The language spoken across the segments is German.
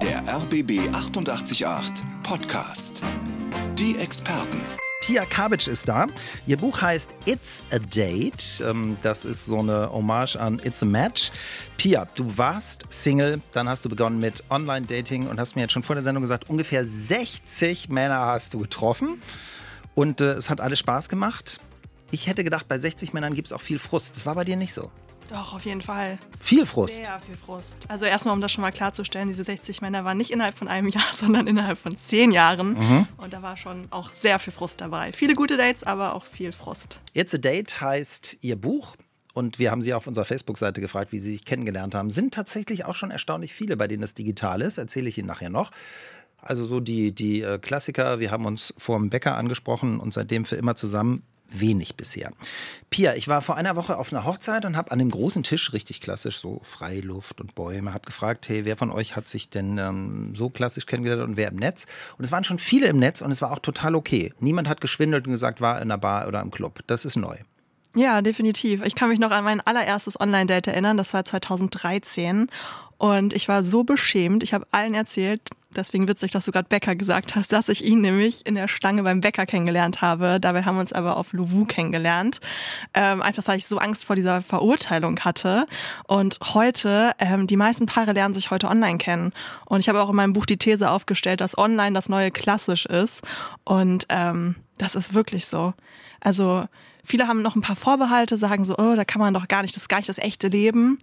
Der RBB 888 Podcast. Die Experten. Pia Kabitsch ist da. Ihr Buch heißt It's a Date. Ähm, das ist so eine Hommage an It's a Match. Pia, du warst Single, dann hast du begonnen mit Online-Dating und hast mir jetzt schon vor der Sendung gesagt, ungefähr 60 Männer hast du getroffen. Und äh, es hat alles Spaß gemacht. Ich hätte gedacht, bei 60 Männern gibt es auch viel Frust. Das war bei dir nicht so. Doch, auf jeden Fall. Viel Frust. Sehr viel Frust. Also erstmal, um das schon mal klarzustellen, diese 60 Männer waren nicht innerhalb von einem Jahr, sondern innerhalb von zehn Jahren. Mhm. Und da war schon auch sehr viel Frust dabei. Viele gute Dates, aber auch viel Frust. It's a Date heißt Ihr Buch. Und wir haben Sie auf unserer Facebook-Seite gefragt, wie Sie sich kennengelernt haben. Sind tatsächlich auch schon erstaunlich viele, bei denen das digital ist. Erzähle ich Ihnen nachher noch. Also so die, die äh, Klassiker, wir haben uns vor dem Bäcker angesprochen und seitdem für immer zusammen wenig bisher. Pia, ich war vor einer Woche auf einer Hochzeit und habe an dem großen Tisch, richtig klassisch, so Freiluft und Bäume, habe gefragt, hey, wer von euch hat sich denn ähm, so klassisch kennengelernt und wer im Netz? Und es waren schon viele im Netz und es war auch total okay. Niemand hat geschwindelt und gesagt, war in einer Bar oder im Club. Das ist neu. Ja, definitiv. Ich kann mich noch an mein allererstes Online-Date erinnern. Das war 2013. Und ich war so beschämt. Ich habe allen erzählt, deswegen witzig, dass du gerade Bäcker gesagt hast, dass ich ihn nämlich in der Stange beim Bäcker kennengelernt habe. Dabei haben wir uns aber auf Louvu kennengelernt. Ähm, einfach weil ich so Angst vor dieser Verurteilung hatte. Und heute, ähm, die meisten Paare lernen sich heute online kennen. Und ich habe auch in meinem Buch die These aufgestellt, dass online das neue klassisch ist. Und ähm, das ist wirklich so. Also Viele haben noch ein paar Vorbehalte, sagen so, oh, da kann man doch gar nicht, das ist gar nicht das echte Leben.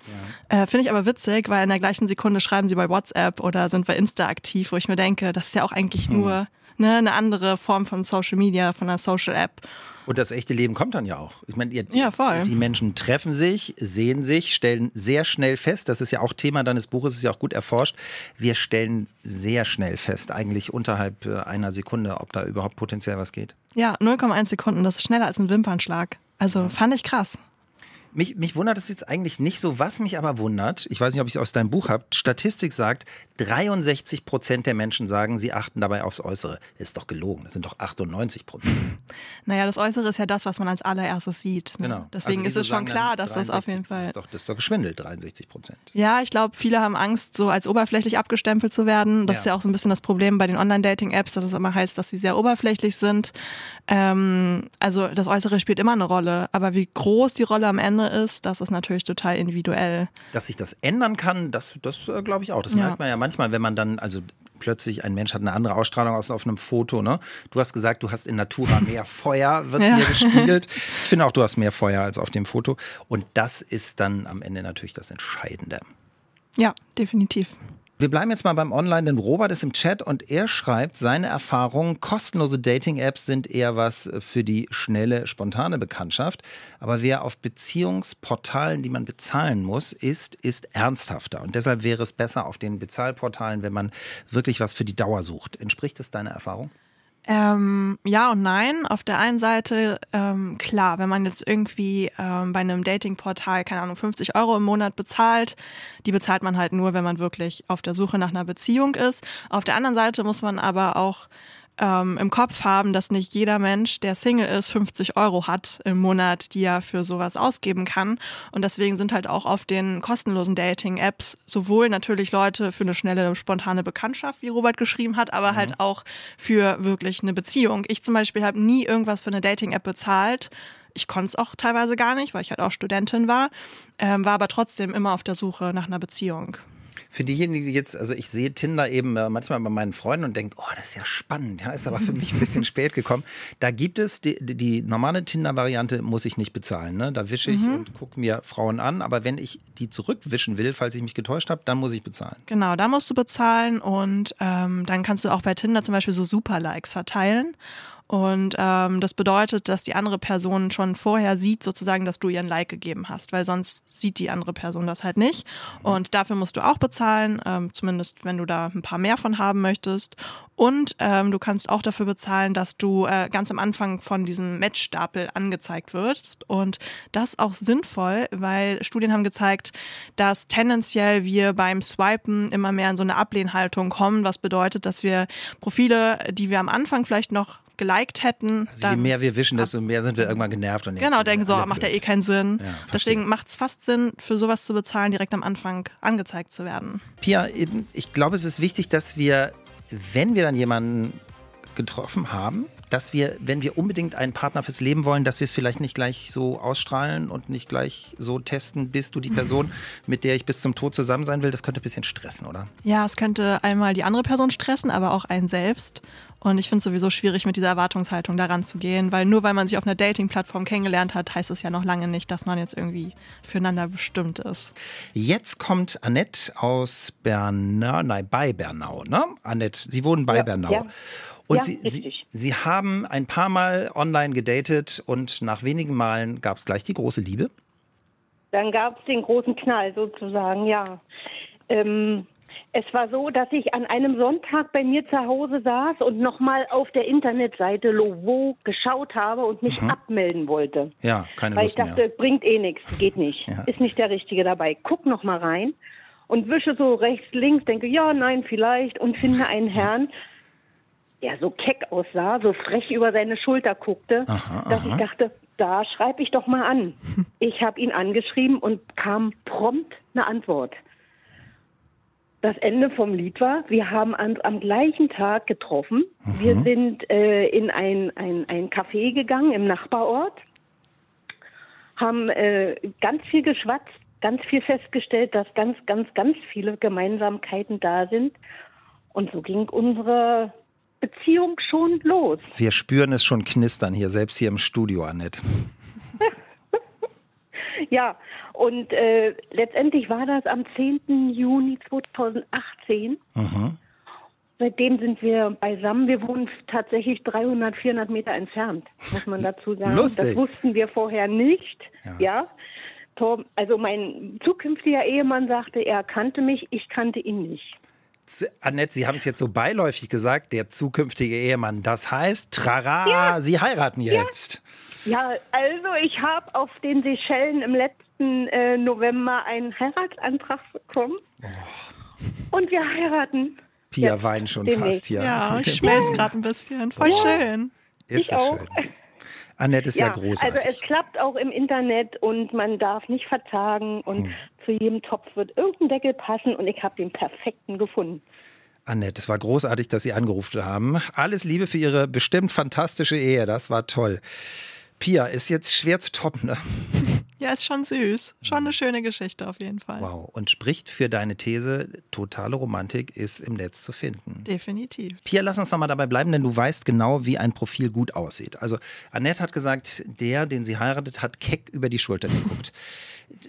Ja. Äh, Finde ich aber witzig, weil in der gleichen Sekunde schreiben sie bei WhatsApp oder sind bei Insta aktiv, wo ich mir denke, das ist ja auch eigentlich hm. nur ne, eine andere Form von Social Media, von einer Social App. Und das echte Leben kommt dann ja auch. Ich meine, ihr, ja, voll. die Menschen treffen sich, sehen sich, stellen sehr schnell fest, das ist ja auch Thema deines Buches, ist ja auch gut erforscht. Wir stellen sehr schnell fest, eigentlich unterhalb äh, einer Sekunde, ob da überhaupt potenziell was geht. Ja, 0,1 Sekunden, das ist schneller als ein Wimpernschlag. Also fand ich krass. Mich, mich wundert es jetzt eigentlich nicht so. Was mich aber wundert, ich weiß nicht, ob ich es aus deinem Buch habe, Statistik sagt, 63 Prozent der Menschen sagen, sie achten dabei aufs Äußere. Das ist doch gelogen, das sind doch 98 Prozent. Naja, das Äußere ist ja das, was man als allererstes sieht. Ne? Genau. Deswegen also ist es schon klar, dass 63, das auf jeden Fall. Das ist doch, das ist doch geschwindelt, 63 Prozent. Ja, ich glaube, viele haben Angst, so als oberflächlich abgestempelt zu werden. Das ja. ist ja auch so ein bisschen das Problem bei den Online-Dating-Apps, dass es immer heißt, dass sie sehr oberflächlich sind. Ähm, also das Äußere spielt immer eine Rolle, aber wie groß die Rolle am Ende ist, das ist natürlich total individuell. Dass sich das ändern kann, das, das äh, glaube ich auch. Das ja. merkt man ja manchmal, wenn man dann, also plötzlich ein Mensch hat eine andere Ausstrahlung als auf einem Foto. Ne? Du hast gesagt, du hast in Natura mehr Feuer, wird ja. dir gespiegelt. Ich finde auch, du hast mehr Feuer als auf dem Foto. Und das ist dann am Ende natürlich das Entscheidende. Ja, definitiv. Wir bleiben jetzt mal beim Online, denn Robert ist im Chat und er schreibt seine Erfahrungen. Kostenlose Dating-Apps sind eher was für die schnelle, spontane Bekanntschaft. Aber wer auf Beziehungsportalen, die man bezahlen muss, ist, ist ernsthafter. Und deshalb wäre es besser auf den Bezahlportalen, wenn man wirklich was für die Dauer sucht. Entspricht das deiner Erfahrung? Ähm, ja und nein. Auf der einen Seite, ähm, klar, wenn man jetzt irgendwie ähm, bei einem Datingportal, keine Ahnung, 50 Euro im Monat bezahlt, die bezahlt man halt nur, wenn man wirklich auf der Suche nach einer Beziehung ist. Auf der anderen Seite muss man aber auch ähm, im Kopf haben, dass nicht jeder Mensch, der Single ist, 50 Euro hat im Monat, die er für sowas ausgeben kann. Und deswegen sind halt auch auf den kostenlosen Dating-Apps sowohl natürlich Leute für eine schnelle, spontane Bekanntschaft, wie Robert geschrieben hat, aber halt mhm. halt auch für wirklich eine Beziehung. Ich zum Beispiel habe nie irgendwas für eine Dating-App bezahlt. Ich konnte es auch teilweise gar nicht, weil ich halt auch Studentin war, ähm, war aber trotzdem immer auf der Suche nach einer Beziehung. Für diejenigen, die jetzt, also ich sehe Tinder eben äh, manchmal bei meinen Freunden und denke, oh, das ist ja spannend, ja, ist aber für mich ein bisschen spät gekommen. Da gibt es die, die normale Tinder-Variante, muss ich nicht bezahlen. Ne? Da wische ich mhm. und gucke mir Frauen an, aber wenn ich die zurückwischen will, falls ich mich getäuscht habe, dann muss ich bezahlen. Genau, da musst du bezahlen und ähm, dann kannst du auch bei Tinder zum Beispiel so Super-Likes verteilen. Und ähm, das bedeutet, dass die andere Person schon vorher sieht, sozusagen, dass du ihr ein Like gegeben hast, weil sonst sieht die andere Person das halt nicht. Und dafür musst du auch bezahlen, ähm, zumindest wenn du da ein paar mehr von haben möchtest. Und ähm, du kannst auch dafür bezahlen, dass du äh, ganz am Anfang von diesem Matchstapel angezeigt wirst. Und das ist auch sinnvoll, weil Studien haben gezeigt, dass tendenziell wir beim Swipen immer mehr in so eine Ablehnhaltung kommen, was bedeutet, dass wir Profile, die wir am Anfang vielleicht noch geliked hätten. Also je mehr wir wischen, desto mehr sind wir irgendwann genervt. Und genau, denken so, macht ja eh keinen Sinn. Ja, Deswegen macht es fast Sinn, für sowas zu bezahlen, direkt am Anfang angezeigt zu werden. Pia, ich glaube, es ist wichtig, dass wir, wenn wir dann jemanden getroffen haben, dass wir, wenn wir unbedingt einen Partner fürs Leben wollen, dass wir es vielleicht nicht gleich so ausstrahlen und nicht gleich so testen, bist du die Person, mit der ich bis zum Tod zusammen sein will. Das könnte ein bisschen stressen, oder? Ja, es könnte einmal die andere Person stressen, aber auch einen selbst. Und ich finde es sowieso schwierig, mit dieser Erwartungshaltung daran zu gehen, weil nur weil man sich auf einer Dating-Plattform kennengelernt hat, heißt es ja noch lange nicht, dass man jetzt irgendwie füreinander bestimmt ist. Jetzt kommt Annette aus Bernau, nein, bei Bernau, ne? Annette, Sie wohnen bei Ja, Bernau. ja. Und Ja, Sie, Sie, richtig. Sie haben ein paar Mal online gedatet und nach wenigen Malen gab es gleich die große Liebe. Dann gab es den großen Knall sozusagen, ja. Ähm, es war so, dass ich an einem Sonntag bei mir zu Hause saß und nochmal auf der Internetseite Lovo geschaut habe und mich abmelden wollte. Ja, keine Weil ich Lust dachte, mehr. bringt eh nichts, geht nicht. Ja. Ist nicht der Richtige dabei. Guck noch mal rein und wische so rechts, links, denke, ja, nein, vielleicht und finde einen Herrn, der so keck aussah, so frech über seine Schulter guckte, Aha, dass aha. ich dachte, da schreibe ich doch mal an. Ich habe ihn angeschrieben und kam prompt eine Antwort. Das Ende vom Lied war, wir haben an, am gleichen Tag getroffen. Wir sind äh, in ein, ein, ein Café gegangen im Nachbarort, haben äh, ganz viel geschwatzt, ganz viel festgestellt, dass ganz, ganz, ganz viele Gemeinsamkeiten da sind. Und so ging unsere Beziehung schon los. Wir spüren es schon knistern hier, selbst hier im Studio, Annette. Ja, und äh, letztendlich war das am 10. Juni 2018. Mhm. Seitdem sind wir beisammen. Wir wohnen tatsächlich 300, 400 Meter entfernt, muss man dazu sagen. Lustig. Das wussten wir vorher nicht. Ja. Ja. Also mein zukünftiger Ehemann sagte, er kannte mich, ich kannte ihn nicht. Annette, Sie haben es jetzt so beiläufig gesagt, der zukünftige Ehemann. Das heißt, trara, Sie heiraten jetzt. Ja, also ich habe auf den Seychellen im letzten äh, November einen Heiratsantrag bekommen. Und wir heiraten. Pia Ja, weint schon demnächst. fast hier. Ja, ich schmelze gerade ein bisschen. Voll schön. Ist Ich das auch. schön. Annette ist ja, großartig. Also es klappt auch im Internet und man darf nicht vertagen und Hm. zu jedem Topf wird irgendein Deckel passen und ich habe den perfekten gefunden. Annette, es war großartig, dass Sie angerufen haben. Alles Liebe für Ihre bestimmt fantastische Ehe. Das war toll. Pia, ist jetzt schwer zu toppen, ne? Ja, ist schon süß. Schon eine schöne Geschichte auf jeden Fall. Wow. Und spricht für deine These, totale Romantik ist im Netz zu finden. Definitiv. Pia, lass uns noch mal dabei bleiben, denn du weißt genau, wie ein Profil gut aussieht. Also Annette hat gesagt, der, den sie heiratet, hat keck über die Schulter geguckt.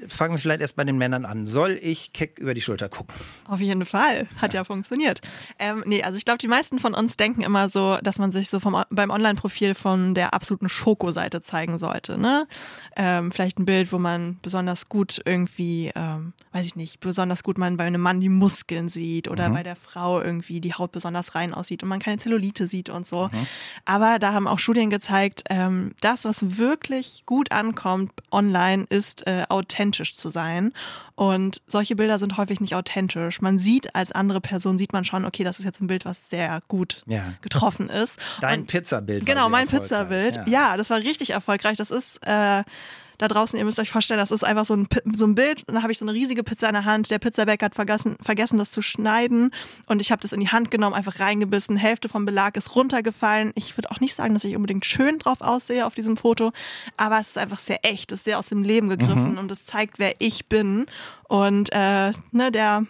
Fangen wir vielleicht erst bei den Männern an. Soll ich keck über die Schulter gucken? Auf jeden Fall. Hat ja, funktioniert. Ähm, nee, also ich glaube, die meisten von uns denken immer so, dass man sich so vom, beim Online-Profil von der absoluten Schokoseite zeigen sollte. Ne? Ähm, vielleicht ein Bild, wo man besonders gut irgendwie, ähm, weiß ich nicht, besonders gut man bei einem Mann die Muskeln sieht oder bei der Frau irgendwie die Haut besonders rein aussieht und man keine Zellulite sieht und so. Aber da haben auch Studien gezeigt, ähm, das, was wirklich gut ankommt online, ist äh, authentisch zu sein. Und solche Bilder sind häufig nicht authentisch. Man sieht als andere Person, sieht man schon, okay, das ist jetzt ein Bild, was sehr gut Ja. getroffen ist. Dein Pizzabild. Genau, mein. Pizzabild. Ja. das war richtig erfolgreich. Das ist äh, da draußen, ihr müsst euch vorstellen, das ist einfach so ein, so ein Bild. Und da habe ich so eine riesige Pizza in der Hand. Der Pizzabäcker hat vergessen, vergessen das zu schneiden. Und ich habe das in die Hand genommen, einfach reingebissen. Hälfte vom Belag ist runtergefallen. Ich würde auch nicht sagen, dass ich unbedingt schön drauf aussehe auf diesem Foto. Aber es ist einfach sehr echt, es ist sehr aus dem Leben gegriffen. Und es zeigt, wer ich bin. Und äh, ne, der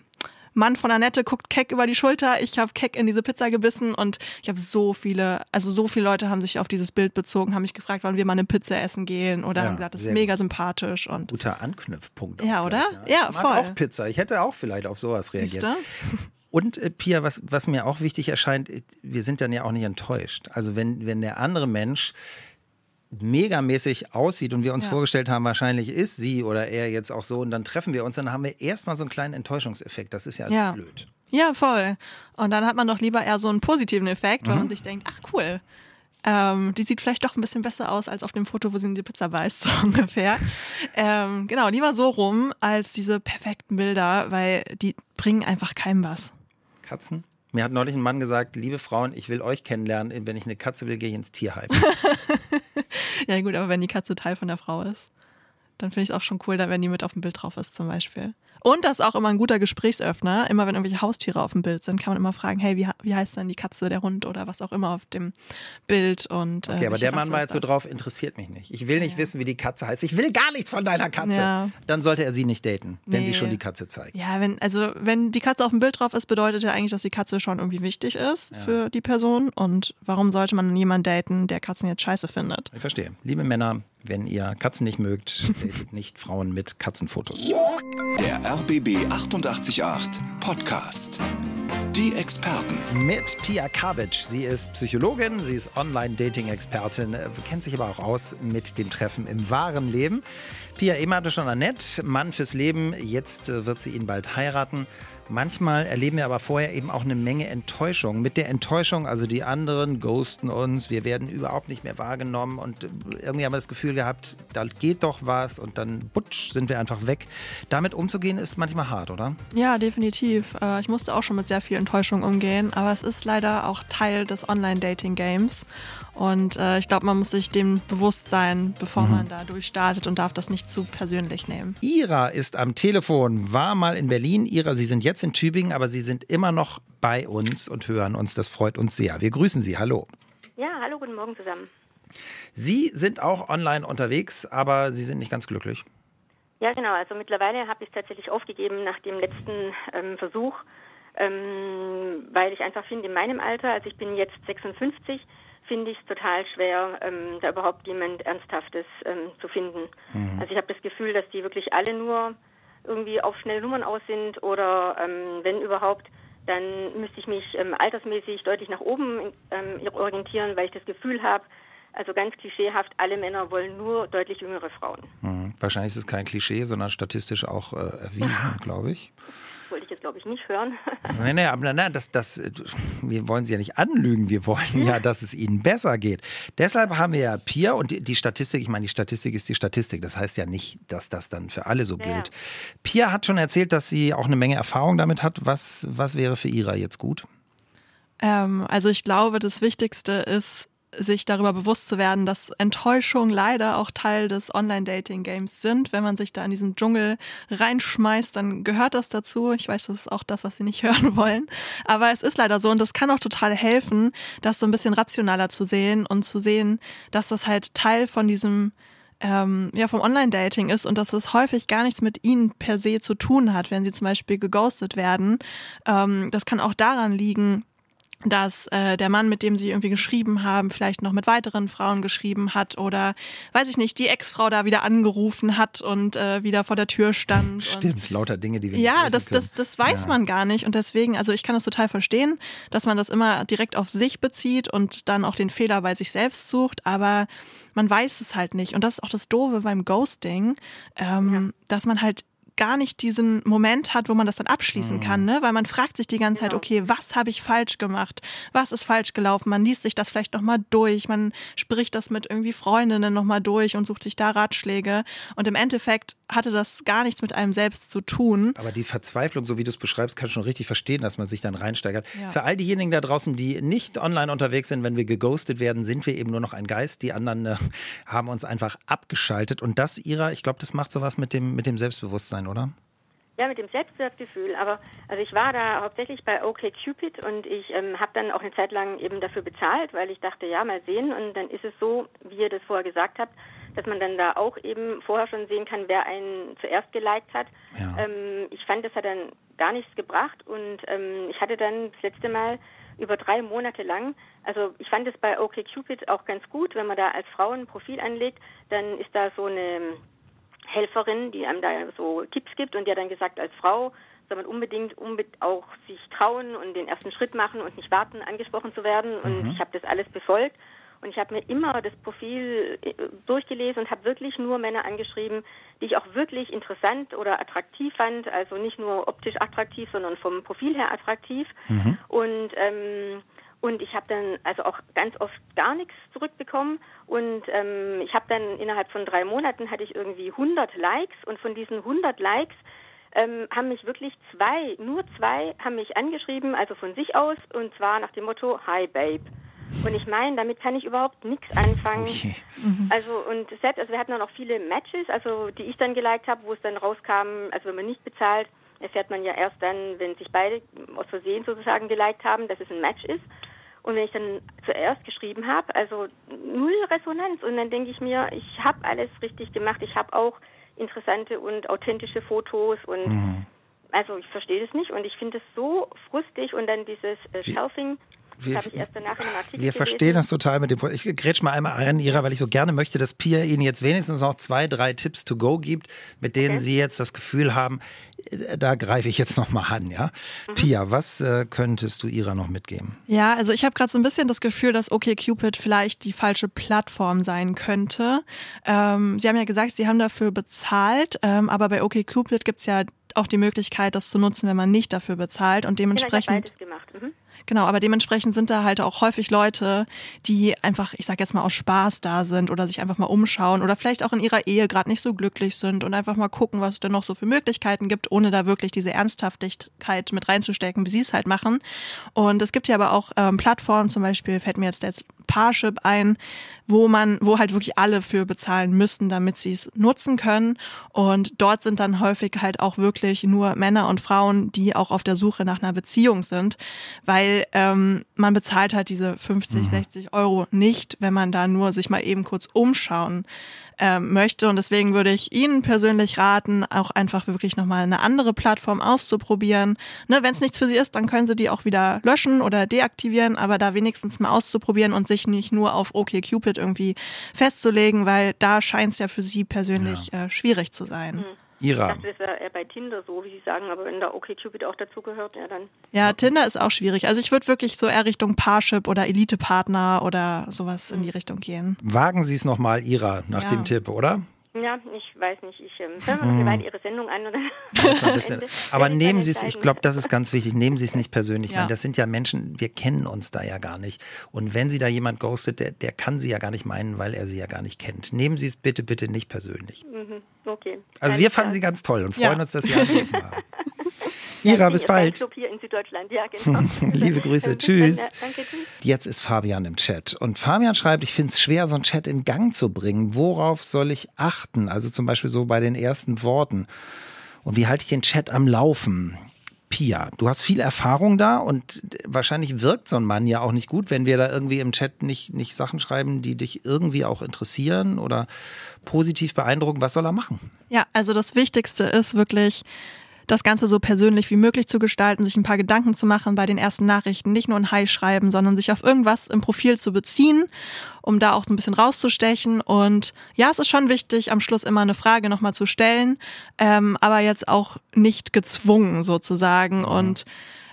Mann von Annette guckt keck über die Schulter. Ich habe keck in diese Pizza gebissen und ich habe so viele, also so viele Leute haben sich auf dieses Bild bezogen, haben mich gefragt, wann wir mal eine Pizza essen gehen oder Ja, haben gesagt, das ist mega sympathisch und Guter Anknüpfpunkt. Ja, oder? gleich, Ja, Ich mag voll. auch Pizza. Ich hätte auch vielleicht auf sowas reagiert. Und äh, Pia, was, was mir auch wichtig erscheint, äh, wir sind dann ja auch nicht enttäuscht. Also wenn, wenn der andere Mensch megamäßig aussieht und wir uns Ja. vorgestellt haben, wahrscheinlich ist sie oder er jetzt auch so und dann treffen wir uns, dann haben wir erstmal so einen kleinen Enttäuschungseffekt. Das ist ja, Ja. blöd. Ja, voll. Und dann hat man doch lieber eher so einen positiven Effekt, weil Mhm. man sich denkt, ach cool. Ähm, die sieht vielleicht doch ein bisschen besser aus als auf dem Foto, wo sie in die Pizza beißt, so ungefähr. ähm, genau, lieber so rum als diese perfekten Bilder, weil die bringen einfach keinem was. Katzen? Mir hat neulich ein Mann gesagt, liebe Frauen, ich will euch kennenlernen. Wenn ich eine Katze will, gehe ich ins Tierheim. ja gut, aber wenn die Katze Teil von der Frau ist, dann finde ich es auch schon cool, wenn die mit auf dem Bild drauf ist zum Beispiel. Und das ist auch immer ein guter Gesprächsöffner. Immer wenn irgendwelche Haustiere auf dem Bild sind, kann man immer fragen, hey, wie, wie heißt denn die Katze, der Hund oder was auch immer auf dem Bild. Und, äh, okay, aber der Mann war jetzt so drauf, interessiert mich nicht. Ich will nicht ja. wissen, wie die Katze heißt. Ich will gar nichts von deiner Katze. Ja. Dann sollte er sie nicht daten, wenn nee. sie schon die Katze zeigt. Ja, wenn, also wenn die Katze auf dem Bild drauf ist, bedeutet ja eigentlich, dass die Katze schon irgendwie wichtig ist ja. für die Person. Und warum sollte man jemanden daten, der Katzen jetzt scheiße findet? Ich verstehe. Liebe Männer, wenn ihr Katzen nicht mögt, datet nicht Frauen mit Katzenfotos. Der RBB 888 Podcast. Die Experten. Mit Pia Kabic. Sie ist Psychologin, sie ist Online-Dating-Expertin, kennt sich aber auch aus mit dem Treffen im wahren Leben. Pia, eben hatte schon Annette, Mann fürs Leben, jetzt äh, wird sie ihn bald heiraten. Manchmal erleben wir aber vorher eben auch eine Menge Enttäuschung. Mit der Enttäuschung, also die anderen ghosten uns, wir werden überhaupt nicht mehr wahrgenommen und äh, irgendwie haben wir das Gefühl gehabt, da geht doch was und dann butsch sind wir einfach weg. Damit umzugehen ist manchmal hart, oder? Ja, definitiv. Äh, ich musste auch schon mit sehr viel Enttäuschung umgehen, aber es ist leider auch Teil des Online-Dating-Games. Und äh, ich glaube, man muss sich dem bewusst sein, bevor mhm. man da durchstartet und darf das nicht zu persönlich nehmen. Ira ist am Telefon, war mal in Berlin. Ira, Sie sind jetzt in Tübingen, aber Sie sind immer noch bei uns und hören uns. Das freut uns sehr. Wir grüßen Sie. Hallo. Ja, hallo, guten Morgen zusammen. Sie sind auch online unterwegs, aber Sie sind nicht ganz glücklich. Ja, genau. Also mittlerweile habe ich es tatsächlich aufgegeben nach dem letzten ähm, Versuch, ähm, weil ich einfach finde, in meinem Alter, also ich bin jetzt 56, finde ich es total schwer, ähm, da überhaupt jemand Ernsthaftes ähm, zu finden. Mhm. Also ich habe das Gefühl, dass die wirklich alle nur irgendwie auf schnelle Nummern aus sind oder ähm, wenn überhaupt, dann müsste ich mich ähm, altersmäßig deutlich nach oben ähm, orientieren, weil ich das Gefühl habe, also ganz klischeehaft, alle Männer wollen nur deutlich jüngere Frauen. Mhm. Wahrscheinlich ist es kein Klischee, sondern statistisch auch äh, erwiesen, glaube ich wollte ich jetzt, glaube ich, nicht hören. nein, nein, aber nein, das, das, wir wollen Sie ja nicht anlügen. Wir wollen ja, dass es Ihnen besser geht. Deshalb haben wir ja Pia und die, die, Statistik, ich meine, die Statistik ist die Statistik. Das heißt ja nicht, dass das dann für alle so ja. gilt. Pia hat schon erzählt, dass sie auch eine Menge Erfahrung damit hat. Was, was wäre für Ira jetzt gut? Ähm, also ich glaube, das Wichtigste ist, sich darüber bewusst zu werden, dass Enttäuschungen leider auch Teil des Online-Dating-Games sind. Wenn man sich da in diesen Dschungel reinschmeißt, dann gehört das dazu. Ich weiß, das ist auch das, was Sie nicht hören wollen. Aber es ist leider so und das kann auch total helfen, das so ein bisschen rationaler zu sehen und zu sehen, dass das halt Teil von diesem ähm, ja, vom Online-Dating ist und dass es häufig gar nichts mit ihnen per se zu tun hat, wenn sie zum Beispiel geghostet werden. Ähm, das kann auch daran liegen, dass äh, der Mann, mit dem sie irgendwie geschrieben haben, vielleicht noch mit weiteren Frauen geschrieben hat oder weiß ich nicht, die Ex-Frau da wieder angerufen hat und äh, wieder vor der Tür stand. Stimmt, lauter Dinge, die wir ja, nicht das, können. das, das weiß ja. man gar nicht und deswegen, also ich kann das total verstehen, dass man das immer direkt auf sich bezieht und dann auch den Fehler bei sich selbst sucht, aber man weiß es halt nicht und das ist auch das Doofe beim Ghosting, ähm, ja. dass man halt gar nicht diesen Moment hat, wo man das dann abschließen mhm. kann, ne? Weil man fragt sich die ganze Zeit, okay, was habe ich falsch gemacht? Was ist falsch gelaufen? Man liest sich das vielleicht nochmal durch, man spricht das mit irgendwie Freundinnen nochmal durch und sucht sich da Ratschläge. Und im Endeffekt hatte das gar nichts mit einem selbst zu tun. Aber die Verzweiflung, so wie du es beschreibst, kann ich schon richtig verstehen, dass man sich dann reinsteigert. Ja. Für all diejenigen da draußen, die nicht online unterwegs sind, wenn wir geghostet werden, sind wir eben nur noch ein Geist. Die anderen äh, haben uns einfach abgeschaltet. Und das ihrer, ich glaube, das macht sowas mit dem, mit dem Selbstbewusstsein, oder? Ja, mit dem Selbstwertgefühl. Aber also ich war da hauptsächlich bei OKCupid und ich ähm, habe dann auch eine Zeit lang eben dafür bezahlt, weil ich dachte, ja, mal sehen. Und dann ist es so, wie ihr das vorher gesagt habt, dass man dann da auch eben vorher schon sehen kann, wer einen zuerst geliked hat. Ja. Ähm, ich fand, das hat dann gar nichts gebracht und ähm, ich hatte dann das letzte Mal über drei Monate lang, also ich fand es bei OKCupid auch ganz gut, wenn man da als Frau ein Profil anlegt, dann ist da so eine Helferin, die einem da so Tipps gibt und die hat dann gesagt, als Frau soll man unbedingt, unbedingt auch sich trauen und den ersten Schritt machen und nicht warten, angesprochen zu werden. Und mhm. ich habe das alles befolgt. Und ich habe mir immer das Profil äh, durchgelesen und habe wirklich nur Männer angeschrieben, die ich auch wirklich interessant oder attraktiv fand. Also nicht nur optisch attraktiv, sondern vom Profil her attraktiv. Mhm. Und ähm, und ich habe dann also auch ganz oft gar nichts zurückbekommen. Und ähm, ich habe dann innerhalb von drei Monaten hatte ich irgendwie 100 Likes. Und von diesen 100 Likes ähm, haben mich wirklich zwei, nur zwei, haben mich angeschrieben, also von sich aus, und zwar nach dem Motto, Hi Babe. Und ich meine, damit kann ich überhaupt nichts anfangen. Okay. Mhm. Also und selbst, also wir hatten dann auch viele Matches, also die ich dann geliked habe, wo es dann rauskam, also wenn man nicht bezahlt, erfährt man ja erst dann, wenn sich beide aus Versehen sozusagen geliked haben, dass es ein Match ist. Und wenn ich dann zuerst geschrieben habe, also null Resonanz. Und dann denke ich mir, ich habe alles richtig gemacht. Ich habe auch interessante und authentische Fotos und mhm. also ich verstehe das nicht und ich finde es so frustig und dann dieses äh, Shelfing wir, wir verstehen das total mit dem. Ich grätsch mal einmal rein, Ira, weil ich so gerne möchte, dass Pia Ihnen jetzt wenigstens noch zwei, drei Tipps to go gibt, mit denen okay. Sie jetzt das Gefühl haben, äh, da greife ich jetzt noch mal an, ja. Mhm. Pia, was äh, könntest du Ira noch mitgeben? Ja, also ich habe gerade so ein bisschen das Gefühl, dass OkCupid vielleicht die falsche Plattform sein könnte. Ähm, Sie haben ja gesagt, Sie haben dafür bezahlt, ähm, aber bei OkCupid gibt es ja auch die Möglichkeit, das zu nutzen, wenn man nicht dafür bezahlt und dementsprechend. Genau, ich. Mhm. Genau, aber dementsprechend sind da halt auch häufig Leute, die einfach, ich sag jetzt mal aus Spaß da sind oder sich einfach mal umschauen oder vielleicht auch in ihrer Ehe gerade nicht so glücklich sind und einfach mal gucken, was es denn noch so für Möglichkeiten gibt, ohne da wirklich diese Ernsthaftigkeit mit reinzustecken, wie sie es halt machen. Und es gibt ja aber auch ähm, Plattformen, zum Beispiel fällt mir jetzt der Parship ein, wo man, wo halt wirklich alle für bezahlen müssen, damit sie es nutzen können. Und dort sind dann häufig halt auch wirklich nur Männer und Frauen, die auch auf der Suche nach einer Beziehung sind, weil ähm, man bezahlt halt diese 50, 60 mhm. Euro nicht, wenn man da nur sich mal eben kurz umschauen ähm, möchte. Und deswegen würde ich Ihnen persönlich raten, auch einfach wirklich nochmal eine andere Plattform auszuprobieren. Ne, Wenn es nichts für Sie ist, dann können Sie die auch wieder löschen oder deaktivieren, aber da wenigstens mal auszuprobieren und sich nicht nur auf OkCupid irgendwie festzulegen, weil da scheint es ja für Sie persönlich ja. äh, schwierig zu sein. Mhm. Ira. Das ist ja eher bei Tinder so, wie Sie sagen, aber wenn da OkCupid auch dazugehört, ja dann. Ja, Tinder ist auch schwierig. Also ich würde wirklich so eher Richtung Parship oder Elite-Partner oder sowas in die Richtung gehen. Wagen Sie es nochmal, Ira, nach ja. dem Tipp, oder? Ja, ich weiß nicht. Ich ähm, höre mal hm. Ihre Sendung an. Oder aber nehmen Sie es, ich glaube, das ist ganz wichtig, nehmen Sie es nicht persönlich. Ja. Meine, das sind ja Menschen, wir kennen uns da ja gar nicht. Und wenn Sie da jemand ghostet, der, der kann Sie ja gar nicht meinen, weil er Sie ja gar nicht kennt. Nehmen Sie es bitte, bitte nicht persönlich. Mhm. Okay. Also wir fanden Sie ganz toll und freuen ja. uns, dass Sie angerufen haben. Ira, bis bald. Hier in Süddeutschland, ja, genau. Liebe Grüße, tschüss. Danke, tschüss. Jetzt ist Fabian im Chat. Und Fabian schreibt, ich finde es schwer, so einen Chat in Gang zu bringen. Worauf soll ich achten? Also zum Beispiel so bei den ersten Worten. Und wie halte ich den Chat am Laufen? Pia, du hast viel Erfahrung da und wahrscheinlich wirkt so ein Mann ja auch nicht gut, wenn wir da irgendwie im Chat nicht, nicht Sachen schreiben, die dich irgendwie auch interessieren oder positiv beeindrucken. Was soll er machen? Ja, also das Wichtigste ist wirklich, das Ganze so persönlich wie möglich zu gestalten, sich ein paar Gedanken zu machen bei den ersten Nachrichten, nicht nur ein Hi schreiben, sondern sich auf irgendwas im Profil zu beziehen, um da auch so ein bisschen rauszustechen. Und ja, es ist schon wichtig, am Schluss immer eine Frage nochmal zu stellen, ähm, aber jetzt auch nicht gezwungen sozusagen. Und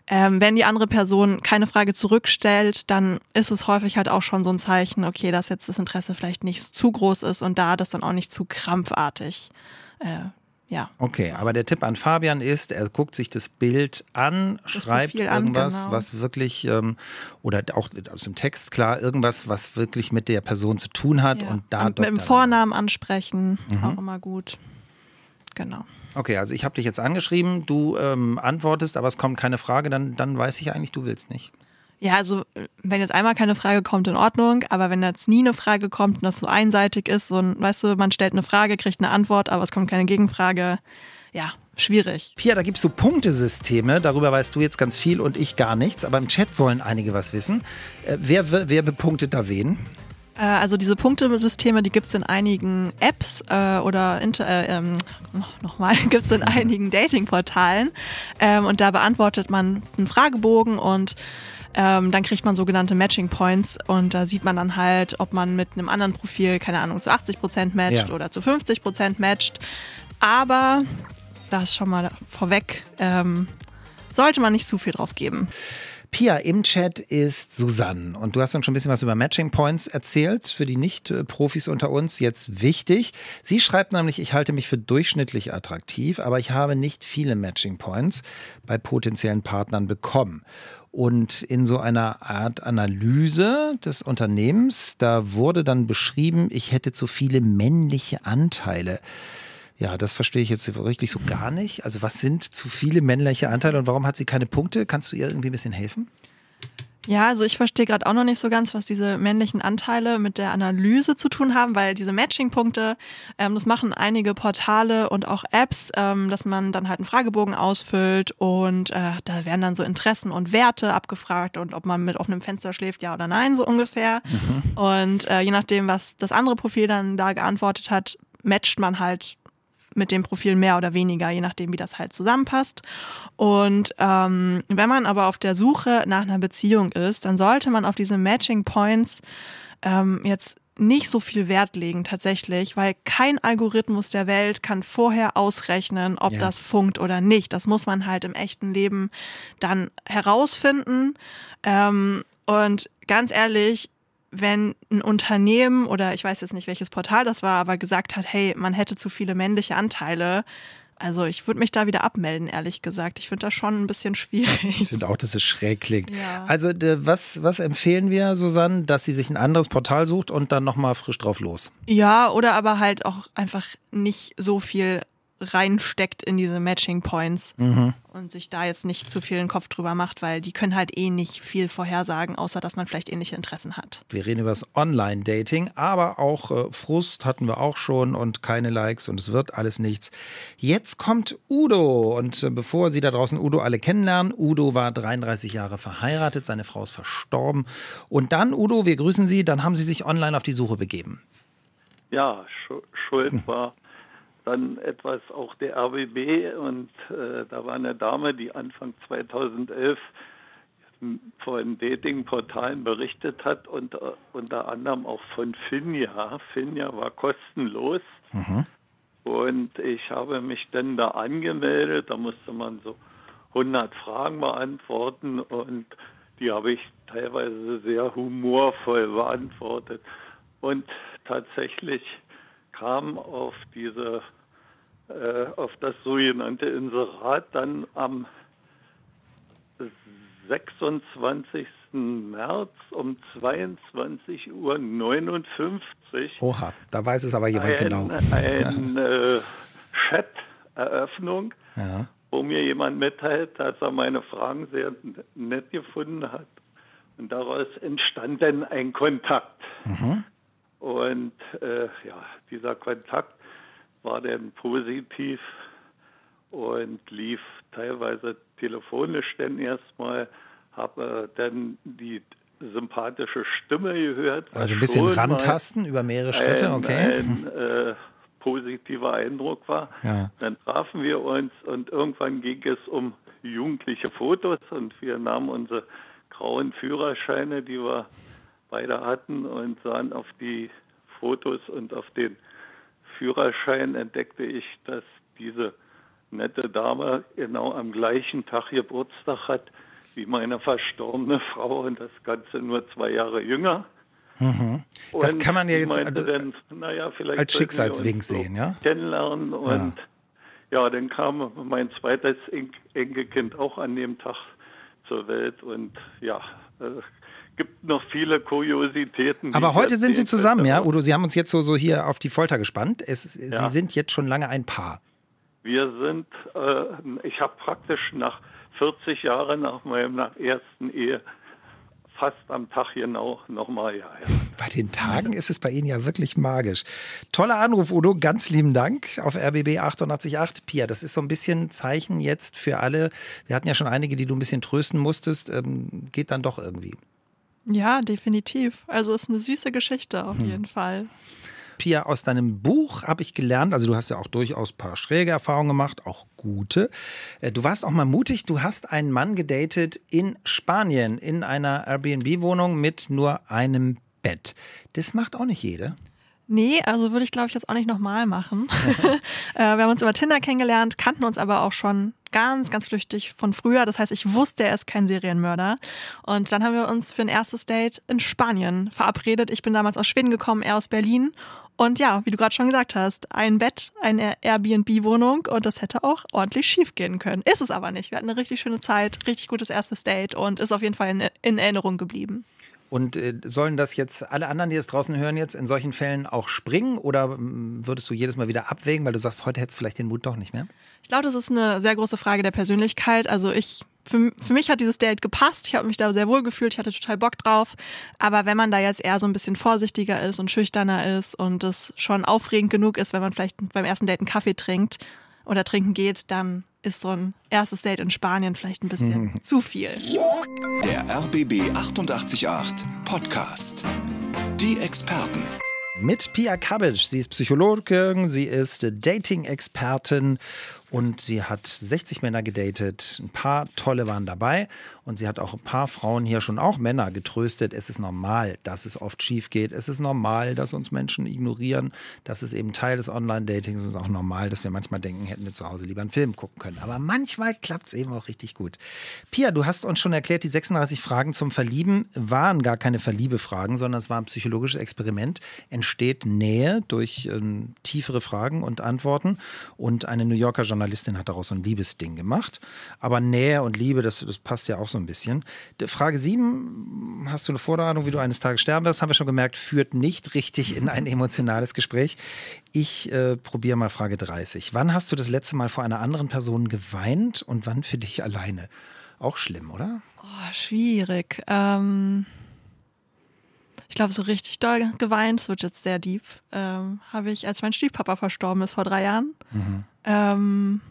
ähm, wenn die andere Person keine Frage zurückstellt, dann ist es häufig halt auch schon so ein Zeichen, okay, dass jetzt das Interesse vielleicht nicht zu groß ist und da das dann auch nicht zu krampfartig äh, ja. Okay, aber der Tipp an Fabian ist, er guckt sich das Bild an, das schreibt irgendwas, an, genau. was wirklich, ähm, oder auch aus dem Text klar, irgendwas, was wirklich mit der Person zu tun hat ja. und da. Und mit dem Vornamen ansprechen, mhm. auch immer gut. Genau. Okay, also ich habe dich jetzt angeschrieben, du ähm, antwortest, aber es kommt keine Frage, dann, dann weiß ich eigentlich, du willst nicht. Ja, also wenn jetzt einmal keine Frage kommt, in Ordnung, aber wenn jetzt nie eine Frage kommt und das so einseitig ist, so ein, weißt du, man stellt eine Frage, kriegt eine Antwort, aber es kommt keine Gegenfrage, ja, schwierig. Pia, da gibt es so Punktesysteme, darüber weißt du jetzt ganz viel und ich gar nichts, aber im Chat wollen einige was wissen. Äh, wer, wer bepunktet da wen? Äh, also diese Punktesysteme, die gibt es in einigen Apps äh, oder inter, äh, ähm, nochmal, gibt es in einigen Datingportalen ähm, und da beantwortet man einen Fragebogen und ähm, dann kriegt man sogenannte Matching Points und da sieht man dann halt, ob man mit einem anderen Profil, keine Ahnung, zu 80 Prozent matcht ja. oder zu 50 Prozent matcht. Aber das schon mal vorweg, ähm, sollte man nicht zu viel drauf geben. Pia, im Chat ist Susanne und du hast uns schon ein bisschen was über Matching Points erzählt für die Nicht-Profis unter uns. Jetzt wichtig. Sie schreibt nämlich, ich halte mich für durchschnittlich attraktiv, aber ich habe nicht viele Matching Points bei potenziellen Partnern bekommen. Und in so einer Art Analyse des Unternehmens, da wurde dann beschrieben, ich hätte zu viele männliche Anteile. Ja, das verstehe ich jetzt richtig so gar nicht. Also was sind zu viele männliche Anteile und warum hat sie keine Punkte? Kannst du ihr irgendwie ein bisschen helfen? Ja, also ich verstehe gerade auch noch nicht so ganz, was diese männlichen Anteile mit der Analyse zu tun haben, weil diese Matching-Punkte, ähm, das machen einige Portale und auch Apps, ähm, dass man dann halt einen Fragebogen ausfüllt und äh, da werden dann so Interessen und Werte abgefragt und ob man mit offenem Fenster schläft, ja oder nein, so ungefähr. Mhm. Und äh, je nachdem, was das andere Profil dann da geantwortet hat, matcht man halt mit dem Profil mehr oder weniger, je nachdem, wie das halt zusammenpasst. Und ähm, wenn man aber auf der Suche nach einer Beziehung ist, dann sollte man auf diese Matching Points ähm, jetzt nicht so viel Wert legen tatsächlich, weil kein Algorithmus der Welt kann vorher ausrechnen, ob ja. das funkt oder nicht. Das muss man halt im echten Leben dann herausfinden. Ähm, und ganz ehrlich, wenn ein Unternehmen oder ich weiß jetzt nicht, welches Portal das war, aber gesagt hat, hey, man hätte zu viele männliche Anteile. Also ich würde mich da wieder abmelden, ehrlich gesagt. Ich finde das schon ein bisschen schwierig. Ich finde auch, dass es schräg klingt. Ja. Also was, was empfehlen wir, Susanne, dass sie sich ein anderes Portal sucht und dann nochmal frisch drauf los? Ja, oder aber halt auch einfach nicht so viel reinsteckt in diese Matching Points mhm. und sich da jetzt nicht zu viel den Kopf drüber macht, weil die können halt eh nicht viel vorhersagen, außer dass man vielleicht ähnliche Interessen hat. Wir reden über das Online-Dating, aber auch äh, Frust hatten wir auch schon und keine Likes und es wird alles nichts. Jetzt kommt Udo und äh, bevor Sie da draußen Udo alle kennenlernen, Udo war 33 Jahre verheiratet, seine Frau ist verstorben und dann, Udo, wir grüßen Sie, dann haben Sie sich online auf die Suche begeben. Ja, Schuld war dann etwas auch der RBB und äh, da war eine Dame, die Anfang 2011 von Datingportalen berichtet hat und uh, unter anderem auch von Finja. Finja war kostenlos mhm. und ich habe mich dann da angemeldet. Da musste man so 100 Fragen beantworten und die habe ich teilweise sehr humorvoll beantwortet. Und tatsächlich kam auf diese äh, auf das sogenannte Inserat dann am 26. März um 22.59 Uhr. Oha, da weiß es aber jemand ein, genau. Eine äh, Chat-Eröffnung, ja. wo mir jemand mitteilt, dass er meine Fragen sehr nett gefunden hat. Und daraus entstand dann ein Kontakt. Mhm. Und äh, ja, dieser Kontakt war dann positiv und lief teilweise telefonisch dann erstmal, habe dann die sympathische Stimme gehört. Also ein bisschen rantasten über mehrere Schritte, ein, okay. Ein äh, positiver Eindruck war. Ja. Dann trafen wir uns und irgendwann ging es um jugendliche Fotos und wir nahmen unsere grauen Führerscheine, die wir beide hatten und sahen auf die Fotos und auf den Führerschein entdeckte ich, dass diese nette Dame genau am gleichen Tag Geburtstag hat wie meine verstorbene Frau und das Ganze nur zwei Jahre jünger. Mhm. Das kann man ja jetzt also, dann, naja, als Schicksalswink sehen, ja? Kennenlernen und ja. ja, dann kam mein zweites Enkelkind auch an dem Tag zur Welt und ja, äh, gibt noch viele Kuriositäten. Aber heute sind Sie zusammen, ja, Udo? Sie haben uns jetzt so, so hier auf die Folter gespannt. Es, ja. Sie sind jetzt schon lange ein Paar. Wir sind, äh, ich habe praktisch nach 40 Jahren nach meinem nach ersten Ehe fast am Tag genau nochmal, ja, ja. Bei den Tagen ist es bei Ihnen ja wirklich magisch. Toller Anruf, Udo. Ganz lieben Dank auf RBB 888. Pia, das ist so ein bisschen Zeichen jetzt für alle. Wir hatten ja schon einige, die du ein bisschen trösten musstest. Ähm, geht dann doch irgendwie. Ja, definitiv. Also ist eine süße Geschichte auf hm. jeden Fall. Pia, aus deinem Buch habe ich gelernt, also du hast ja auch durchaus ein paar schräge Erfahrungen gemacht, auch gute. Äh, du warst auch mal mutig, du hast einen Mann gedatet in Spanien in einer Airbnb-Wohnung mit nur einem Bett. Das macht auch nicht jede. Nee, also würde ich glaube ich jetzt auch nicht nochmal machen. Äh, wir haben uns über Tinder kennengelernt, kannten uns aber auch schon ganz, ganz flüchtig von früher. Das heißt, ich wusste, er ist kein Serienmörder. Und dann haben wir uns für ein erstes Date in Spanien verabredet. Ich bin damals aus Schweden gekommen, er aus Berlin. Und ja, wie du gerade schon gesagt hast, ein Bett, eine Airbnb-Wohnung und das hätte auch ordentlich schief gehen können. Ist es aber nicht. Wir hatten eine richtig schöne Zeit, richtig gutes erstes Date und ist auf jeden Fall in, in Erinnerung geblieben. Und äh, sollen das jetzt alle anderen, die es draußen hören, jetzt in solchen Fällen auch springen oder mm, würdest du jedes Mal wieder abwägen, weil du sagst, heute hättest du vielleicht den Mut doch nicht mehr? Ich glaube, das ist eine sehr große Frage der Persönlichkeit. Also ich für, für mich hat dieses Date gepasst. Ich habe mich da sehr wohl gefühlt. Ich hatte total Bock drauf. Aber wenn man da jetzt eher so ein bisschen vorsichtiger ist und schüchterner ist und es schon aufregend genug ist, wenn man vielleicht beim ersten Date einen Kaffee trinkt oder trinken geht, dann ist so ein erstes Date in Spanien vielleicht ein bisschen zu viel. Der RBB 888 Podcast. Die Experten. Mit Pia Kabic. Sie ist Psychologin, sie ist Dating-Expertin und sie hat 60 Männer gedatet. Ein paar tolle waren dabei und sie hat auch ein paar Frauen hier schon auch Männer getröstet. Es ist normal, dass es oft schief geht. Es ist normal, dass uns Menschen ignorieren. Das ist eben Teil des Online-Datings. Es ist auch normal, dass wir manchmal denken, hätten wir zu Hause lieber einen Film gucken können. Aber manchmal klappt es eben auch richtig gut. Pia, du hast uns schon erklärt, die 36 Fragen zum Verlieben waren gar keine Verliebefragen, sondern es war ein psychologisches Experiment. Entsteht Nähe durch ähm, tiefere Fragen und Antworten und eine New Yorker Journalistin hat daraus so ein Liebesding gemacht. Aber Nähe und Liebe, das, das passt ja auch so ein bisschen. Frage 7, hast du eine Vorahnung, wie du eines Tages sterben wirst? Haben wir schon gemerkt, führt nicht richtig in ein emotionales Gespräch. Ich äh, probiere mal Frage 30. Wann hast du das letzte Mal vor einer anderen Person geweint und wann für dich alleine? Auch schlimm, oder? Oh, schwierig. Ähm ich glaube, so richtig doll geweint, das wird jetzt sehr deep, ähm, habe ich, als mein Stiefpapa verstorben ist vor drei Jahren. Mhm. Ähm,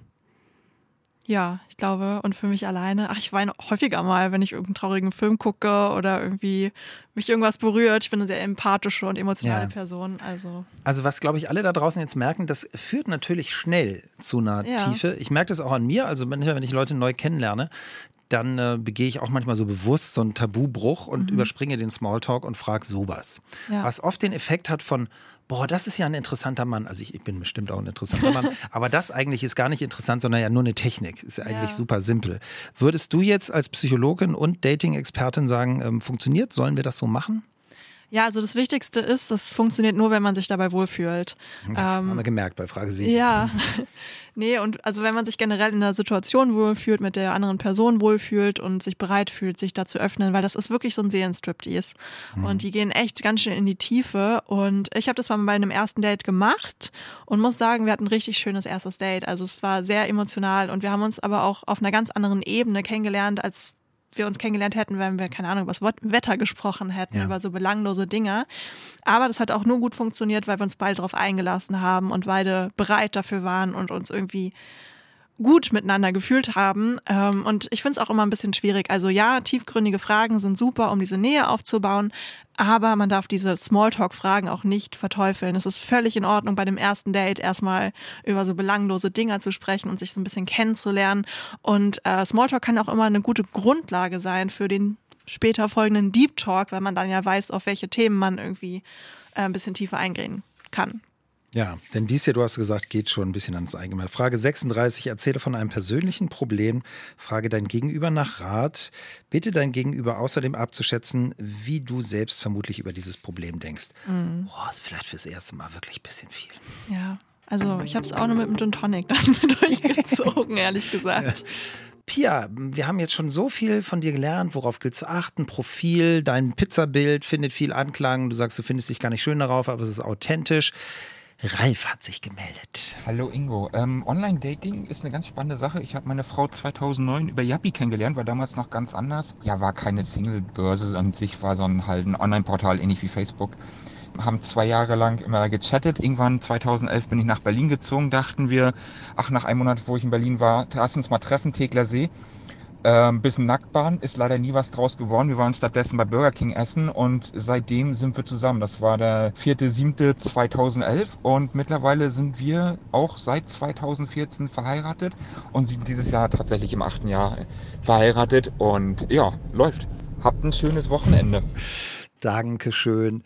ja, ich glaube, und für mich alleine, ach, ich weine häufiger mal, wenn ich irgendeinen traurigen Film gucke oder irgendwie mich irgendwas berührt. Ich bin eine sehr empathische und emotionale ja. Person. Also. also, was glaube ich alle da draußen jetzt merken, das führt natürlich schnell zu einer ja. Tiefe. Ich merke das auch an mir, also wenn ich, wenn ich Leute neu kennenlerne, dann äh, begehe ich auch manchmal so bewusst so einen Tabubruch und mhm. überspringe den Smalltalk und frage sowas. Ja. Was oft den Effekt hat von, boah, das ist ja ein interessanter Mann. Also ich, ich bin bestimmt auch ein interessanter Mann. aber das eigentlich ist gar nicht interessant, sondern ja nur eine Technik. Ist ja eigentlich ja. super simpel. Würdest du jetzt als Psychologin und Dating-Expertin sagen, ähm, funktioniert? Sollen wir das so machen? Ja, also das Wichtigste ist, das funktioniert nur, wenn man sich dabei wohlfühlt. Ähm, haben wir gemerkt bei Frage 7. Ja, nee, und also wenn man sich generell in der Situation wohlfühlt, mit der anderen Person wohlfühlt und sich bereit fühlt, sich da zu öffnen, weil das ist wirklich so ein Seelenstriptease. Mhm. Und die gehen echt ganz schön in die Tiefe. Und ich habe das mal bei einem ersten Date gemacht und muss sagen, wir hatten ein richtig schönes erstes Date. Also es war sehr emotional und wir haben uns aber auch auf einer ganz anderen Ebene kennengelernt, als wir uns kennengelernt hätten, wenn wir, keine Ahnung, über das Wetter gesprochen hätten, ja. über so belanglose Dinge. Aber das hat auch nur gut funktioniert, weil wir uns beide darauf eingelassen haben und beide bereit dafür waren und uns irgendwie gut miteinander gefühlt haben. Ähm, und ich finde es auch immer ein bisschen schwierig. Also ja, tiefgründige Fragen sind super, um diese Nähe aufzubauen, aber man darf diese Smalltalk-Fragen auch nicht verteufeln. Es ist völlig in Ordnung, bei dem ersten Date erstmal über so belanglose Dinge zu sprechen und sich so ein bisschen kennenzulernen. Und äh, Smalltalk kann auch immer eine gute Grundlage sein für den später folgenden Deep Talk, weil man dann ja weiß, auf welche Themen man irgendwie äh, ein bisschen tiefer eingehen kann. Ja, denn dies hier, du hast gesagt, geht schon ein bisschen ans Eingemachte. Frage 36, erzähle von einem persönlichen Problem, frage dein Gegenüber nach Rat, bitte dein Gegenüber außerdem abzuschätzen, wie du selbst vermutlich über dieses Problem denkst. Mhm. Boah, ist vielleicht fürs erste Mal wirklich ein bisschen viel. Ja, also ich habe es auch nur mit dem Gin Tonic dann durchgezogen, ehrlich gesagt. Ja. Pia, wir haben jetzt schon so viel von dir gelernt. Worauf gilt zu achten? Profil, dein Pizzabild findet viel Anklang. Du sagst, du findest dich gar nicht schön darauf, aber es ist authentisch. Ralf hat sich gemeldet. Hallo Ingo. Ähm, Online-Dating ist eine ganz spannende Sache. Ich habe meine Frau 2009 über Yappi kennengelernt, war damals noch ganz anders. Ja, war keine Single-Börse an sich, war so ein, halt ein Online-Portal, ähnlich wie Facebook. Haben zwei Jahre lang immer gechattet. Irgendwann 2011 bin ich nach Berlin gezogen. Dachten wir, ach, nach einem Monat, wo ich in Berlin war, lass uns mal treffen, Tegler See. Ähm, bisschen Nacktbahn, ist leider nie was draus geworden. Wir waren stattdessen bei Burger King essen und seitdem sind wir zusammen. Das war der 4.7.2011 und mittlerweile sind wir auch seit 2014 verheiratet und sind dieses Jahr tatsächlich im achten Jahr verheiratet und ja, läuft. Habt ein schönes Wochenende. Dankeschön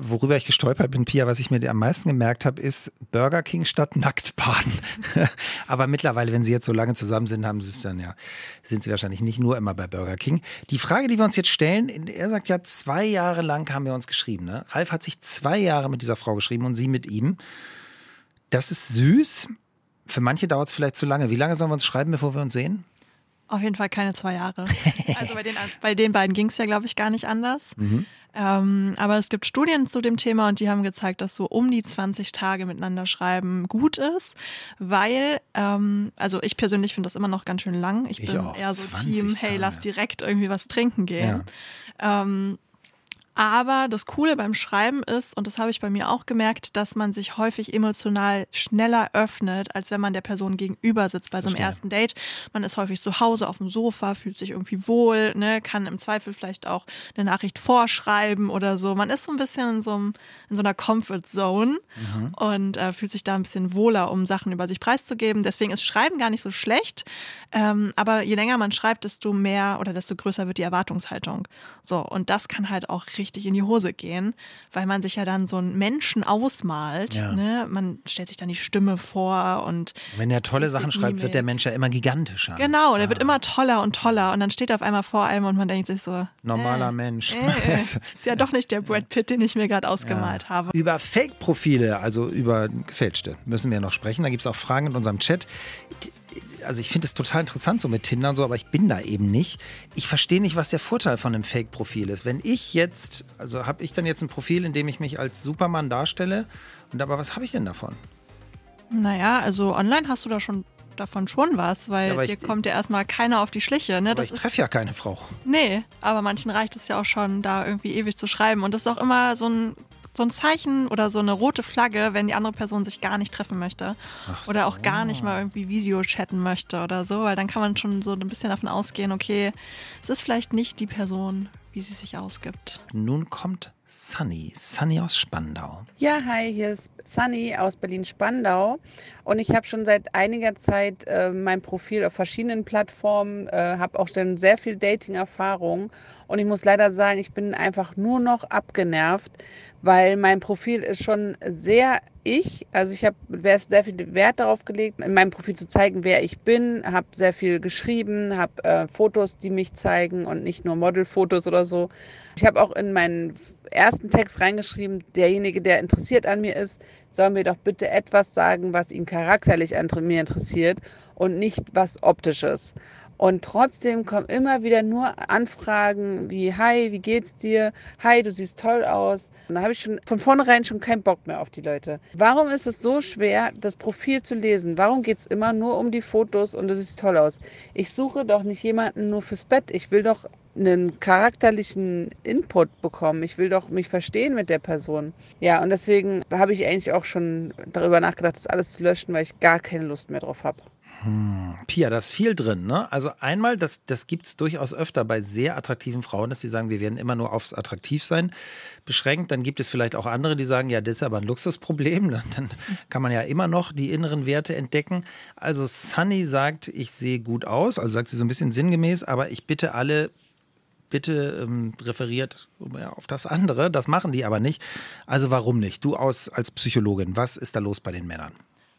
worüber ich gestolpert bin, Pia, was ich mir am meisten gemerkt habe, ist Burger King statt Nacktbaden. Aber mittlerweile, wenn sie jetzt so lange zusammen sind, haben sie es dann ja, sind sie wahrscheinlich nicht nur immer bei Burger King. Die Frage, die wir uns jetzt stellen, er sagt ja, zwei Jahre lang haben wir uns geschrieben. Ne? Ralf hat sich zwei Jahre mit dieser Frau geschrieben und sie mit ihm. Das ist süß. Für manche dauert es vielleicht zu lange. Wie lange sollen wir uns schreiben, bevor wir uns sehen? Auf jeden Fall keine zwei Jahre. Also bei den, bei den beiden ging es ja, glaube ich, gar nicht anders. Mhm. Ähm, aber es gibt Studien zu dem Thema und die haben gezeigt, dass so um die 20 Tage miteinander schreiben gut ist, weil, ähm, also ich persönlich finde das immer noch ganz schön lang. Ich, ich bin auch. eher so Team, hey, lass direkt irgendwie was trinken gehen. Ja. Ähm, aber das Coole beim Schreiben ist, und das habe ich bei mir auch gemerkt, dass man sich häufig emotional schneller öffnet, als wenn man der Person gegenüber sitzt bei so einem ersten Date. Man ist häufig zu Hause auf dem Sofa, fühlt sich irgendwie wohl, ne, kann im Zweifel vielleicht auch eine Nachricht vorschreiben oder so. Man ist so ein bisschen in so, einem, in so einer Comfort Zone mhm. und äh, fühlt sich da ein bisschen wohler, um Sachen über sich preiszugeben. Deswegen ist Schreiben gar nicht so schlecht. Ähm, aber je länger man schreibt, desto mehr oder desto größer wird die Erwartungshaltung. So, und das kann halt auch richtig richtig in die Hose gehen, weil man sich ja dann so einen Menschen ausmalt. Ja. Ne? Man stellt sich dann die Stimme vor und. Wenn er tolle Sachen schreibt, wird der Mensch ja immer gigantischer. Genau, der ja. wird immer toller und toller und dann steht er auf einmal vor einem und man denkt sich so. Normaler äh, Mensch. Äh, ist ja doch nicht der Brad Pitt, den ich mir gerade ausgemalt ja. habe. Über Fake-Profile, also über gefälschte, müssen wir noch sprechen. Da gibt es auch Fragen in unserem Chat also ich finde es total interessant so mit Tinder und so, aber ich bin da eben nicht. Ich verstehe nicht, was der Vorteil von einem Fake-Profil ist. Wenn ich jetzt, also habe ich dann jetzt ein Profil, in dem ich mich als Superman darstelle, und aber was habe ich denn davon? Naja, also online hast du da schon davon schon was, weil ja, dir ich, kommt ja erstmal keiner auf die Schliche. Ne? Aber das ich treffe ja keine Frau. Nee, aber manchen reicht es ja auch schon, da irgendwie ewig zu schreiben. Und das ist auch immer so ein so ein Zeichen oder so eine rote Flagge, wenn die andere Person sich gar nicht treffen möchte. So. Oder auch gar nicht mal irgendwie Video chatten möchte oder so, weil dann kann man schon so ein bisschen davon ausgehen, okay, es ist vielleicht nicht die Person, wie sie sich ausgibt. Nun kommt Sunny, Sunny aus Spandau. Ja, hi, hier ist Sunny aus Berlin-Spandau und ich habe schon seit einiger Zeit äh, mein Profil auf verschiedenen Plattformen, äh, habe auch schon sehr viel Dating-Erfahrung und ich muss leider sagen, ich bin einfach nur noch abgenervt, weil mein Profil ist schon sehr ich. Also ich habe sehr viel Wert darauf gelegt, in meinem Profil zu zeigen, wer ich bin, habe sehr viel geschrieben, habe äh, Fotos, die mich zeigen und nicht nur Modelfotos oder so. Ich habe auch in meinen ersten Text reingeschrieben, derjenige, der interessiert an mir ist, soll mir doch bitte etwas sagen, was ihn charakterlich an mir interessiert und nicht was optisches. Und trotzdem kommen immer wieder nur Anfragen wie, hi, wie geht's dir? Hi, du siehst toll aus. Und da habe ich schon von vornherein schon keinen Bock mehr auf die Leute. Warum ist es so schwer, das Profil zu lesen? Warum geht es immer nur um die Fotos und du siehst toll aus? Ich suche doch nicht jemanden nur fürs Bett. Ich will doch einen charakterlichen Input bekommen. Ich will doch mich verstehen mit der Person. Ja, und deswegen habe ich eigentlich auch schon darüber nachgedacht, das alles zu löschen, weil ich gar keine Lust mehr drauf habe. Hm. Pia, da ist viel drin, ne? Also einmal, das, das gibt es durchaus öfter bei sehr attraktiven Frauen, dass sie sagen, wir werden immer nur aufs Attraktivsein beschränkt. Dann gibt es vielleicht auch andere, die sagen, ja, das ist aber ein Luxusproblem. Dann kann man ja immer noch die inneren Werte entdecken. Also Sunny sagt, ich sehe gut aus, also sagt sie so ein bisschen sinngemäß, aber ich bitte alle, bitte ähm, referiert auf das andere. Das machen die aber nicht. Also warum nicht? Du aus als Psychologin, was ist da los bei den Männern?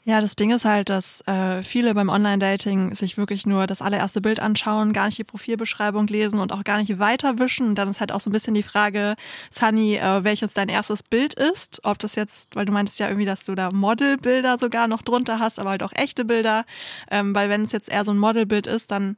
Ja, das Ding ist halt, dass äh, viele beim Online-Dating sich wirklich nur das allererste Bild anschauen, gar nicht die Profilbeschreibung lesen und auch gar nicht weiterwischen. Und dann ist halt auch so ein bisschen die Frage, Sunny, äh, welches dein erstes Bild ist. Ob das jetzt, weil du meintest ja irgendwie, dass du da Modelbilder sogar noch drunter hast, aber halt auch echte Bilder. Ähm, weil wenn es jetzt eher so ein Modelbild ist, dann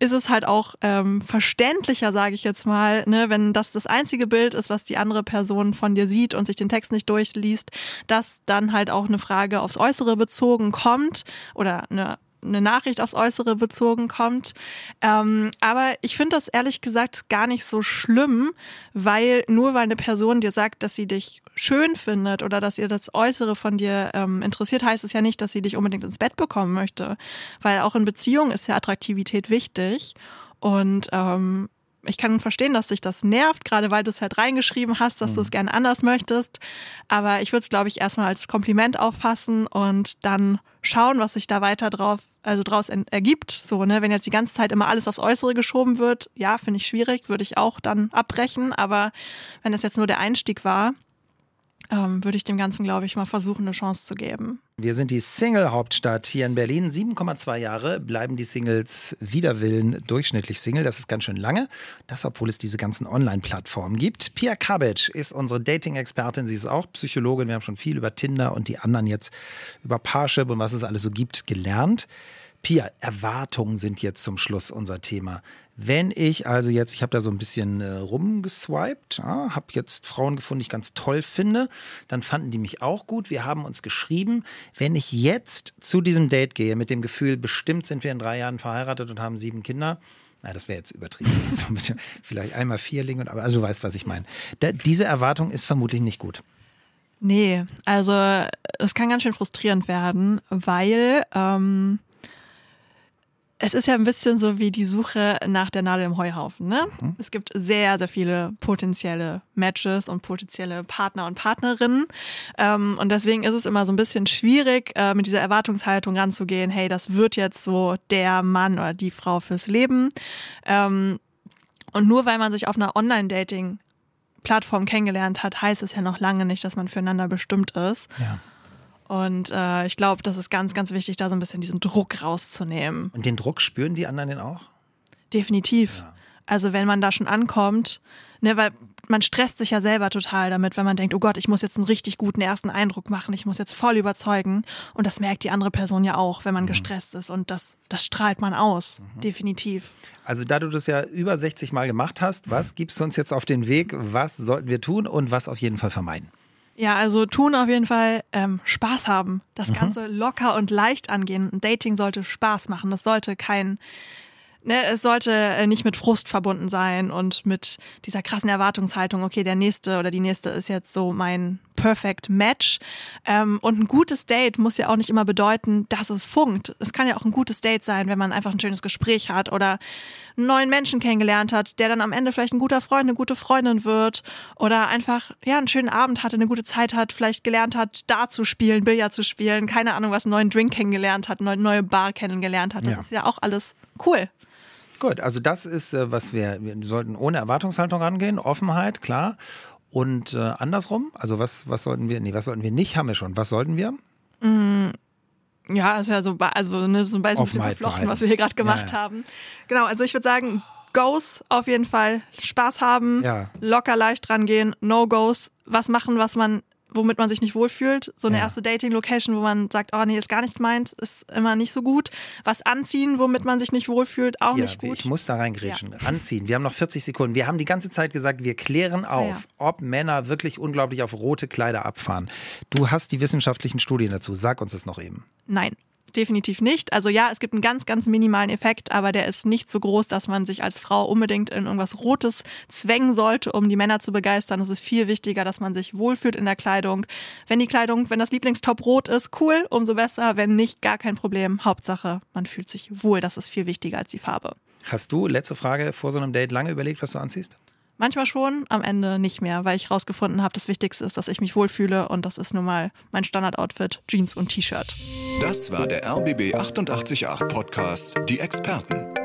ist es halt auch ähm, verständlicher, sage ich jetzt mal, ne, wenn das das einzige Bild ist, was die andere Person von dir sieht und sich den Text nicht durchliest, dass dann halt auch eine Frage aufs Äußere bezogen kommt oder eine eine Nachricht aufs Äußere bezogen kommt. Ähm, aber ich finde das ehrlich gesagt gar nicht so schlimm, weil nur weil eine Person dir sagt, dass sie dich schön findet oder dass ihr das Äußere von dir ähm, interessiert, heißt es ja nicht, dass sie dich unbedingt ins Bett bekommen möchte. Weil auch in Beziehungen ist ja Attraktivität wichtig. Und ähm, ich kann verstehen, dass sich das nervt, gerade weil du es halt reingeschrieben hast, dass mhm. du es mhm. gerne anders möchtest. Aber ich würde es, glaube ich, erstmal als Kompliment auffassen und dann schauen, was sich da weiter drauf, also draus ergibt. So, ne, wenn jetzt die ganze Zeit immer alles aufs Äußere geschoben wird, ja, finde ich schwierig, würde ich auch dann abbrechen. Aber wenn das jetzt nur der Einstieg war, ähm, würde ich dem Ganzen, glaube ich, mal versuchen, eine Chance zu geben. Wir sind die Single-Hauptstadt hier in Berlin. 7,2 Jahre bleiben die Singles widerwillen durchschnittlich Single. Das ist ganz schön lange. Das, obwohl es diese ganzen Online-Plattformen gibt. Pia Kabic ist unsere Dating-Expertin. Sie ist auch Psychologin. Wir haben schon viel über Tinder und die anderen jetzt über Parship und was es alles so gibt gelernt. Pia, Erwartungen sind jetzt zum Schluss unser Thema. Wenn ich also jetzt, ich habe da so ein bisschen äh, rumgeswiped, ja, habe jetzt Frauen gefunden, die ich ganz toll finde, dann fanden die mich auch gut. Wir haben uns geschrieben, wenn ich jetzt zu diesem Date gehe mit dem Gefühl, bestimmt sind wir in drei Jahren verheiratet und haben sieben Kinder, na, das wäre jetzt übertrieben. Also mit, vielleicht einmal Vierling, aber also du weißt, was ich meine. diese Erwartung ist vermutlich nicht gut. Nee, also es kann ganz schön frustrierend werden, weil ähm, es ist ja ein bisschen so wie die Suche nach der Nadel im Heuhaufen. Ne? Mhm. Es gibt sehr, sehr viele potenzielle Matches und potenzielle Partner und Partnerinnen. Ähm, und deswegen ist es immer so ein bisschen schwierig, äh, mit dieser Erwartungshaltung ranzugehen, hey, das wird jetzt so der Mann oder die Frau fürs Leben. Ähm, und nur weil man sich auf einer Online-Dating Plattform kennengelernt hat, heißt es ja noch lange nicht, dass man füreinander bestimmt ist. Ja. Und äh, ich glaube, das ist ganz, ganz wichtig, da so ein bisschen diesen Druck rauszunehmen. Und den Druck spüren die anderen denn auch? Definitiv. Ja. Also wenn man da schon ankommt, ne, weil man stresst sich ja selber total damit, wenn man denkt, oh Gott, ich muss jetzt einen richtig guten ersten Eindruck machen, ich muss jetzt voll überzeugen. Und das merkt die andere Person ja auch, wenn man mhm. gestresst ist. Und das, das strahlt man aus, mhm. definitiv. Also da du das ja über 60 Mal gemacht hast, was gibst du uns jetzt auf den Weg? Was sollten wir tun und was auf jeden Fall vermeiden? Ja, also tun auf jeden Fall ähm, Spaß haben. Das mhm. Ganze locker und leicht angehen. Dating sollte Spaß machen. Das sollte kein ne, es sollte äh, nicht mit Frust verbunden sein und mit dieser krassen Erwartungshaltung, okay, der nächste oder die nächste ist jetzt so mein Perfect Match. Ähm, und ein gutes Date muss ja auch nicht immer bedeuten, dass es funkt. Es kann ja auch ein gutes Date sein, wenn man einfach ein schönes Gespräch hat oder einen neuen Menschen kennengelernt hat, der dann am Ende vielleicht ein guter Freund, eine gute Freundin wird oder einfach ja einen schönen Abend hatte, eine gute Zeit hat, vielleicht gelernt hat, da zu spielen, Billard zu spielen, keine Ahnung, was einen neuen Drink kennengelernt hat, eine neue Bar kennengelernt hat. Das ja. ist ja auch alles cool. Gut, also das ist, äh, was wir, wir sollten ohne Erwartungshaltung rangehen, Offenheit, klar. Und äh, andersrum, also was, was sollten wir, nee, was sollten wir nicht, haben wir schon. Was sollten wir? Mm, ja, ist ja so, also ne, so ein bisschen verflochten, was wir hier gerade gemacht ja, ja. haben. Genau, also ich würde sagen, Goes auf jeden Fall Spaß haben, ja. locker leicht rangehen, No-Goes, was machen, was man womit man sich nicht wohlfühlt. So eine ja. erste Dating-Location, wo man sagt, oh nee, ist gar nichts meint, ist immer nicht so gut. Was anziehen, womit man sich nicht wohlfühlt, auch Hier, nicht gut. Ich muss da reingrätschen. Ja. Anziehen. Wir haben noch 40 Sekunden. Wir haben die ganze Zeit gesagt, wir klären auf, ja. ob Männer wirklich unglaublich auf rote Kleider abfahren. Du hast die wissenschaftlichen Studien dazu. Sag uns das noch eben. Nein definitiv nicht. Also ja, es gibt einen ganz, ganz minimalen Effekt, aber der ist nicht so groß, dass man sich als Frau unbedingt in irgendwas Rotes zwängen sollte, um die Männer zu begeistern. Es ist viel wichtiger, dass man sich wohlfühlt in der Kleidung. Wenn die Kleidung, wenn das Lieblingstop rot ist, cool, umso besser. Wenn nicht, gar kein Problem. Hauptsache, man fühlt sich wohl. Das ist viel wichtiger als die Farbe. Hast du, letzte Frage, vor so einem Date lange überlegt, was du anziehst? Manchmal schon, am Ende nicht mehr, weil ich rausgefunden habe, das Wichtigste ist, dass ich mich wohlfühle und das ist nun mal mein Standardoutfit, Jeans und T-Shirt. Das war der RBB 888 Podcast, die Experten.